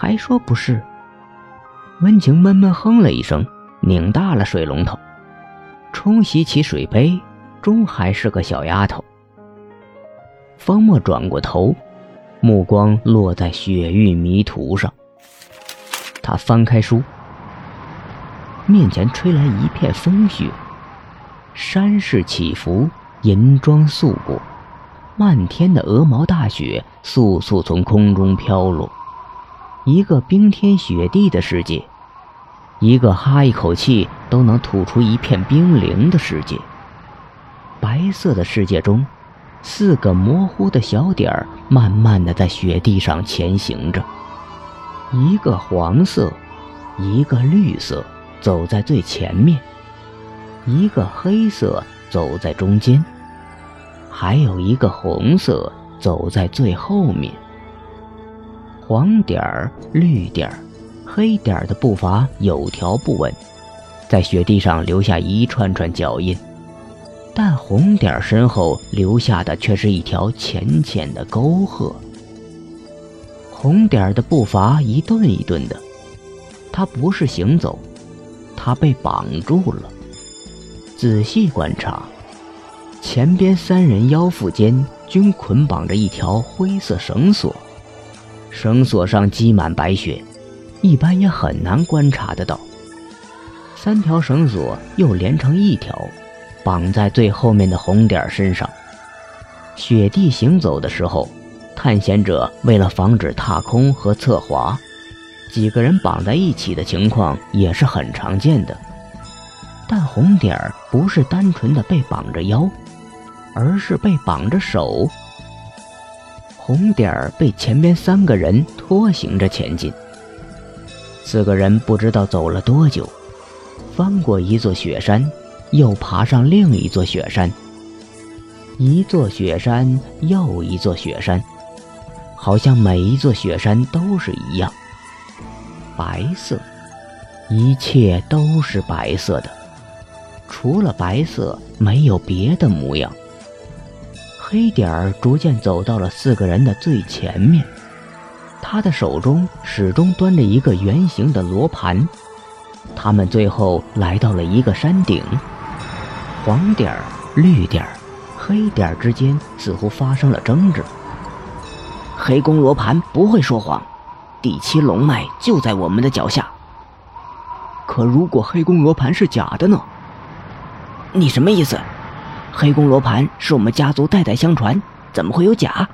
还说不是。温情闷闷哼了一声，拧大了水龙头，冲洗起水杯，终还是个小丫头。方墨转过头，目光落在雪域迷途上。他翻开书，面前吹来一片风雪，山势起伏，银装素裹，漫天的鹅毛大雪簌簌从空中飘落。一个冰天雪地的世界，一个哈一口气都能吐出一片冰凌的世界。白色的世界中，四个模糊的小点儿慢慢的在雪地上前行着。一个黄色，一个绿色，走在最前面；一个黑色走在中间，还有一个红色走在最后面。黄点儿、绿点儿、黑点儿的步伐有条不紊，在雪地上留下一串串脚印，但红点儿身后留下的却是一条浅浅的沟壑。红点儿的步伐一顿一顿的，他不是行走，他被绑住了。仔细观察，前边三人腰腹间均捆绑着一条灰色绳索，绳索上积满白雪，一般也很难观察得到。三条绳索又连成一条，绑在最后面的红点身上。雪地行走的时候。探险者为了防止踏空和侧滑，几个人绑在一起的情况也是很常见的。但红点儿不是单纯的被绑着腰，而是被绑着手。红点儿被前边三个人拖行着前进。四个人不知道走了多久，翻过一座雪山，又爬上另一座雪山，一座雪山又一座雪山。好像每一座雪山都是一样，白色，一切都是白色的，除了白色，没有别的模样。黑点儿逐渐走到了四个人的最前面，他的手中始终端着一个圆形的罗盘。他们最后来到了一个山顶，黄点儿、绿点儿、黑点儿之间似乎发生了争执。黑宫罗盘不会说谎，第七龙脉就在我们的脚下。可如果黑宫罗盘是假的呢？你什么意思？黑宫罗盘是我们家族代代相传，怎么会有假？